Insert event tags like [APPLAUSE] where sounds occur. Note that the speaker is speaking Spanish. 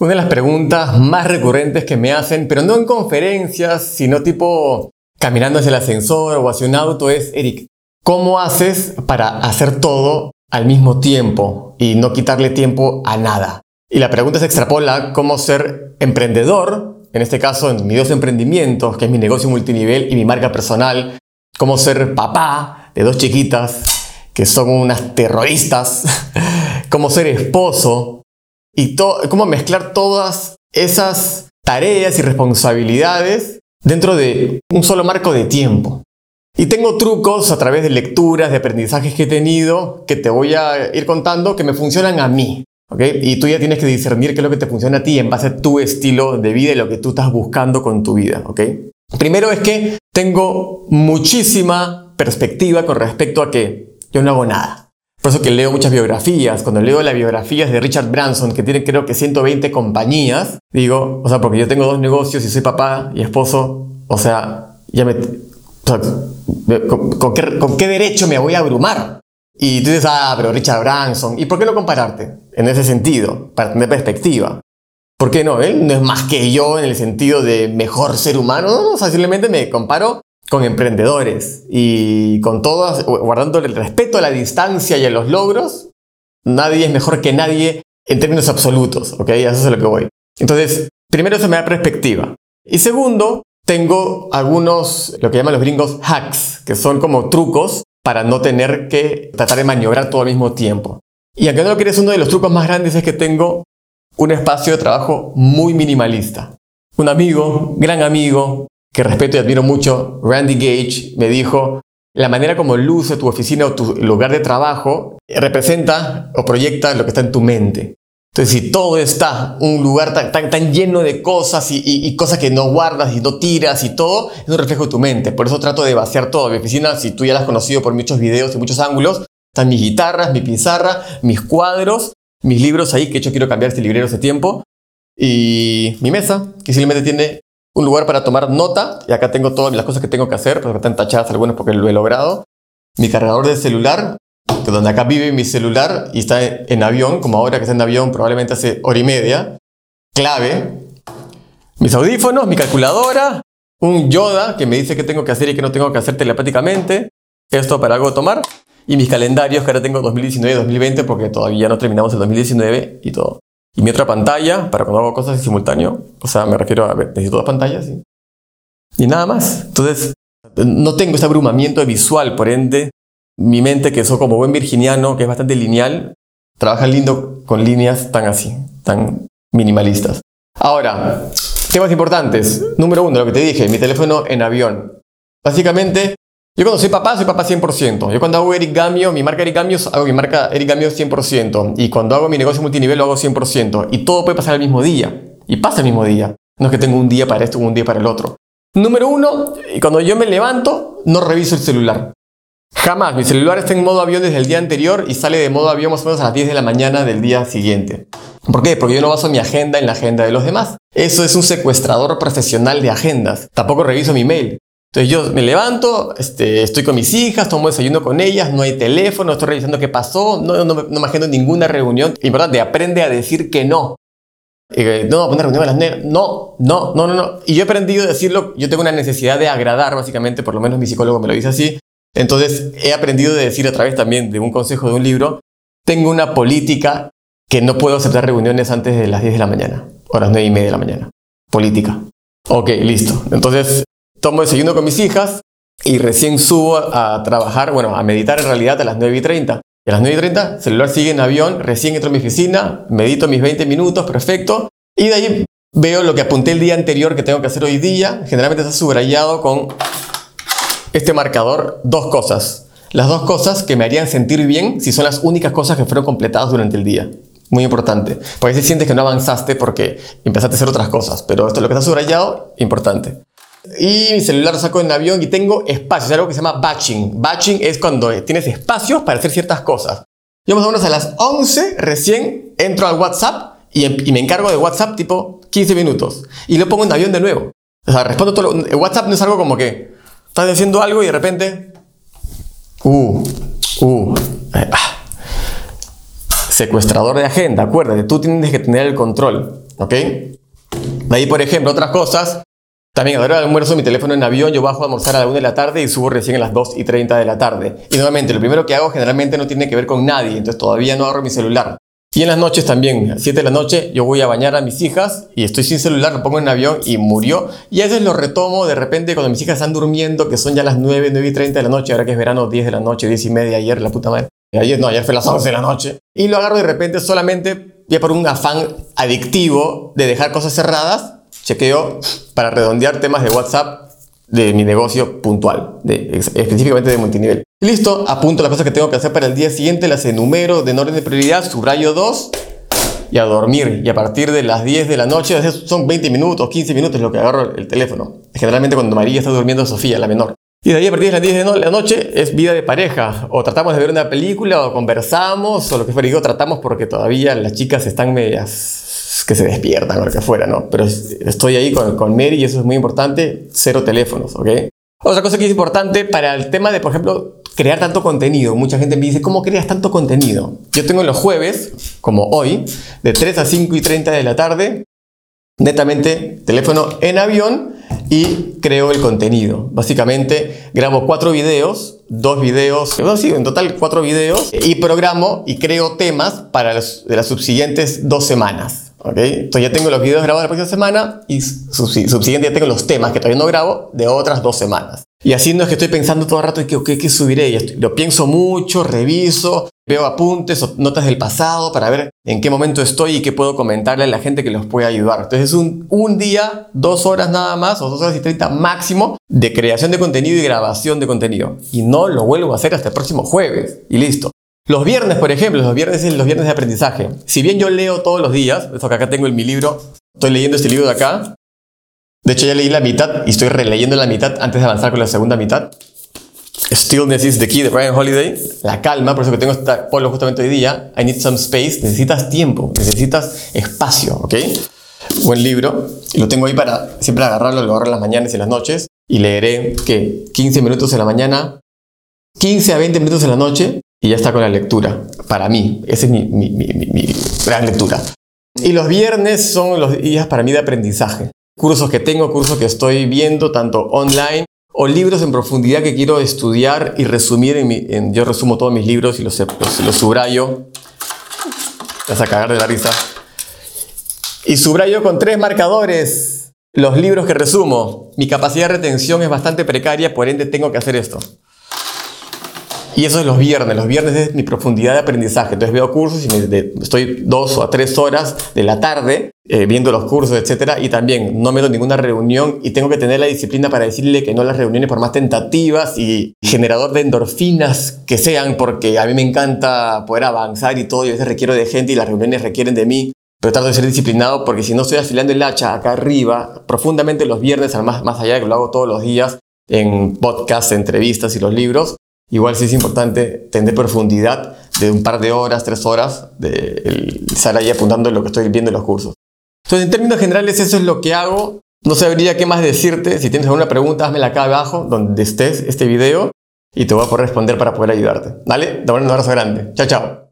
Una de las preguntas más recurrentes que me hacen, pero no en conferencias, sino tipo caminando hacia el ascensor o hacia un auto, es, Eric, ¿cómo haces para hacer todo al mismo tiempo y no quitarle tiempo a nada? Y la pregunta se extrapola cómo ser emprendedor, en este caso en mis dos emprendimientos, que es mi negocio multinivel y mi marca personal, cómo ser papá de dos chiquitas que son unas terroristas, [LAUGHS] cómo ser esposo y cómo mezclar todas esas tareas y responsabilidades dentro de un solo marco de tiempo. Y tengo trucos a través de lecturas, de aprendizajes que he tenido, que te voy a ir contando, que me funcionan a mí. Y tú ya tienes que discernir qué es lo que te funciona a ti en base a tu estilo de vida y lo que tú estás buscando con tu vida. Primero es que tengo muchísima perspectiva con respecto a que yo no hago nada. Por eso que leo muchas biografías. Cuando leo las biografías de Richard Branson, que tiene creo que 120 compañías, digo, o sea, porque yo tengo dos negocios y soy papá y esposo, o sea, ya me... ¿con, qué, ¿Con qué derecho me voy a abrumar? Y tú dices, ah, pero Richard Branson, ¿y por qué no compararte? En ese sentido, para tener perspectiva. ¿Por qué no? Él no es más que yo en el sentido de mejor ser humano, no, no, simplemente me comparo con emprendedores y con todos, guardando el respeto a la distancia y a los logros, nadie es mejor que nadie en términos absolutos, ¿ok? Eso es lo que voy. Entonces, primero eso me da perspectiva. Y segundo, tengo algunos, lo que llaman los gringos hacks, que son como trucos para no tener que tratar de maniobrar todo al mismo tiempo. Y aunque no lo quieres, uno de los trucos más grandes es que tengo un espacio de trabajo muy minimalista. Un amigo, gran amigo, que respeto y admiro mucho, Randy Gage, me dijo, la manera como luce tu oficina o tu lugar de trabajo representa o proyecta lo que está en tu mente. Entonces, si todo está un lugar tan, tan, tan lleno de cosas y, cosas que no guardas y no tiras y todo, es un reflejo de tu mente. Por eso trato de vaciar todo. Mi oficina, si tú ya la has conocido por muchos videos y muchos ángulos, están mis guitarras, mi pizarra, mis cuadros, mis libros ahí, que hecho quiero cambiar este librero hace tiempo, y mi mesa, que simplemente tiene un lugar para tomar nota, y acá tengo todas las cosas que tengo que hacer, pero están tachadas algunas porque lo he logrado. Mi cargador de celular, que donde acá vive mi celular y está en avión, como ahora que está en avión probablemente hace hora y media, clave. Mis audífonos, mi calculadora, un Yoda que me dice qué tengo que hacer y qué no tengo que hacer telepáticamente, esto para algo tomar, y mis calendarios que ahora tengo 2019 y 2020 porque todavía no terminamos el 2019 y todo. Y mi otra pantalla para cuando hago cosas en simultáneo, o sea, me refiero a ver, necesito dos pantallas y, y nada más. Entonces, no tengo ese abrumamiento visual, por ende, mi mente, que soy como buen virginiano, que es bastante lineal, trabaja lindo con líneas tan así, tan minimalistas. Ahora, temas importantes. Número uno, lo que te dije, mi teléfono en avión. Básicamente, yo cuando soy papá, soy papá 100%. Yo cuando hago Eric Gamio, mi marca Eric Gamio, hago mi marca Eric Gamio 100%. Y cuando hago mi negocio multinivel, lo hago 100%. Y todo puede pasar el mismo día. Y pasa el mismo día. No es que tengo un día para esto, un día para el otro. Número uno, cuando yo me levanto, no reviso el celular. Jamás. Mi celular está en modo avión desde el día anterior y sale de modo avión más o menos a las 10 de la mañana del día siguiente. ¿Por qué? Porque yo no baso mi agenda en la agenda de los demás. Eso es un secuestrador profesional de agendas. Tampoco reviso mi mail. Entonces yo me levanto, este, estoy con mis hijas, tomo desayuno con ellas, no hay teléfono, estoy revisando qué pasó, no, no, no me ninguna reunión. Importante, aprende a decir que no. no, poner reunión a las nueve. No, no, no, no, no. Y yo he aprendido a decirlo, yo tengo una necesidad de agradar, básicamente, por lo menos mi psicólogo me lo dice así. Entonces he aprendido a decir a través también de un consejo de un libro, tengo una política que no puedo aceptar reuniones antes de las 10 de la mañana, o las 9 y media de la mañana. Política. Ok, listo. Entonces tomo desayuno con mis hijas y recién subo a trabajar, bueno, a meditar en realidad a las 9 y 30. Y a las 9 y 30, el celular sigue en avión, recién entro a mi oficina, medito mis 20 minutos, perfecto. Y de ahí veo lo que apunté el día anterior que tengo que hacer hoy día. Generalmente está subrayado con este marcador dos cosas. Las dos cosas que me harían sentir bien si son las únicas cosas que fueron completadas durante el día. Muy importante. Porque si sientes que no avanzaste porque empezaste a hacer otras cosas. Pero esto lo que está subrayado, importante. Y mi celular lo saco en avión y tengo espacio. Es algo que se llama batching. Batching es cuando tienes espacios para hacer ciertas cosas. Yo más o menos a las 11 recién entro al WhatsApp y, em, y me encargo de WhatsApp tipo 15 minutos. Y lo pongo en avión de nuevo. O sea, respondo todo. Lo, WhatsApp no es algo como que estás haciendo algo y de repente... Uh, uh, eh, ah. Secuestrador de agenda, acuérdate, tú tienes que tener el control. ¿ok? Ahí, por ejemplo, otras cosas. También a la hora del almuerzo, mi teléfono en avión, yo bajo a almorzar a la 1 de la tarde y subo recién a las 2 y 30 de la tarde. Y nuevamente, lo primero que hago generalmente no tiene que ver con nadie, entonces todavía no agarro mi celular. Y en las noches también, a 7 de la noche, yo voy a bañar a mis hijas y estoy sin celular, lo pongo en avión y murió. Y a veces lo retomo de repente cuando mis hijas están durmiendo, que son ya las 9, 9 y 30 de la noche, ahora que es verano, 10 de la noche, 10 y media, ayer, la puta madre. Ayer no, ayer fue las 11 de la noche. Y lo agarro de repente solamente ya por un afán adictivo de dejar cosas cerradas chequeo para redondear temas de WhatsApp de mi negocio puntual, específicamente de multinivel. Listo, apunto las cosas que tengo que hacer para el día siguiente, las enumero de en orden de prioridad, subrayo dos y a dormir. Y a partir de las 10 de la noche, son 20 minutos, 15 minutos lo que agarro el teléfono. Generalmente cuando María está durmiendo, Sofía, la menor. Y de ahí a partir de las 10 de la noche es vida de pareja. O tratamos de ver una película, o conversamos, o lo que fuera. Digo, tratamos porque todavía las chicas están medias que se despiertan o lo que fuera, ¿no? Pero estoy ahí con, con Mary y eso es muy importante, cero teléfonos, ¿ok? Otra cosa que es importante para el tema de, por ejemplo, crear tanto contenido. Mucha gente me dice, ¿cómo creas tanto contenido? Yo tengo los jueves, como hoy, de 3 a 5 y 30 de la tarde, netamente teléfono en avión y creo el contenido. Básicamente grabo cuatro videos, dos videos, no, sí, en total cuatro videos, y programo y creo temas para las subsiguientes dos semanas. Entonces ya tengo los videos grabados la próxima semana y subsiguiente ya tengo los temas que todavía no grabo de otras dos semanas. Y así no es que estoy pensando todo el rato que qué, qué subiré. Y lo pienso mucho, reviso, veo apuntes o notas del pasado para ver en qué momento estoy y qué puedo comentarle a la gente que los puede ayudar. Entonces es un, un día, dos horas nada más o dos horas y treinta máximo de creación de contenido y grabación de contenido. Y no lo vuelvo a hacer hasta el próximo jueves. Y listo. Los viernes, por ejemplo, los viernes son los viernes de aprendizaje. Si bien yo leo todos los días, eso que acá tengo en mi libro, estoy leyendo este libro de acá. De hecho, ya leí la mitad y estoy releyendo la mitad antes de avanzar con la segunda mitad. Stillness is the key de Brian Holiday. La calma, por eso que tengo esta polo justamente hoy día. I need some space. Necesitas tiempo, necesitas espacio, ¿ok? Buen libro. Lo tengo ahí para siempre agarrarlo, lo agarro en las mañanas y las noches. Y leeré que 15 minutos en la mañana, 15 a 20 minutos en la noche y ya está con la lectura. Para mí, esa es mi, gran lectura. Y los viernes son los días para mí de aprendizaje. Cursos que tengo, cursos que estoy viendo, tanto online o libros en profundidad que quiero estudiar y resumir. Yo resumo todos mis libros y los, los, subrayo. Vas a cagar de la risa. Y subrayo con tres marcadores los libros que resumo. Mi capacidad de retención es bastante precaria, por ende tengo que hacer esto. Y eso es los viernes. Los viernes es mi profundidad de aprendizaje. Entonces veo cursos y estoy dos o tres horas de la tarde eh, viendo los cursos, etc. Y también no meto ninguna reunión y tengo que tener la disciplina para decirle que no a las reuniones por más tentativas y generador de endorfinas que sean, porque a mí me encanta poder avanzar y todo. Y a veces requiero de gente y las reuniones requieren de mí. Pero trato de ser disciplinado porque si no estoy afilando el hacha acá arriba, profundamente los viernes, más, más allá de que lo hago todos los días en podcasts, entrevistas y los libros, Igual sí es importante tener profundidad de un par de horas, tres horas, de estar ahí apuntando lo que estoy viendo en los cursos. Entonces, en términos generales, eso es lo que hago. No sabría qué más decirte. Si tienes alguna pregunta, házmela acá abajo, donde estés este video, y te voy a poder responder para poder ayudarte. ¿Vale? Te un abrazo grande. Chao, chao.